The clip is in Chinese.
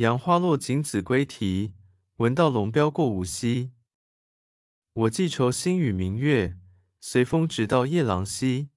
杨花落尽子规啼闻道龙标过五溪我寄愁心与明月随风直到夜郎西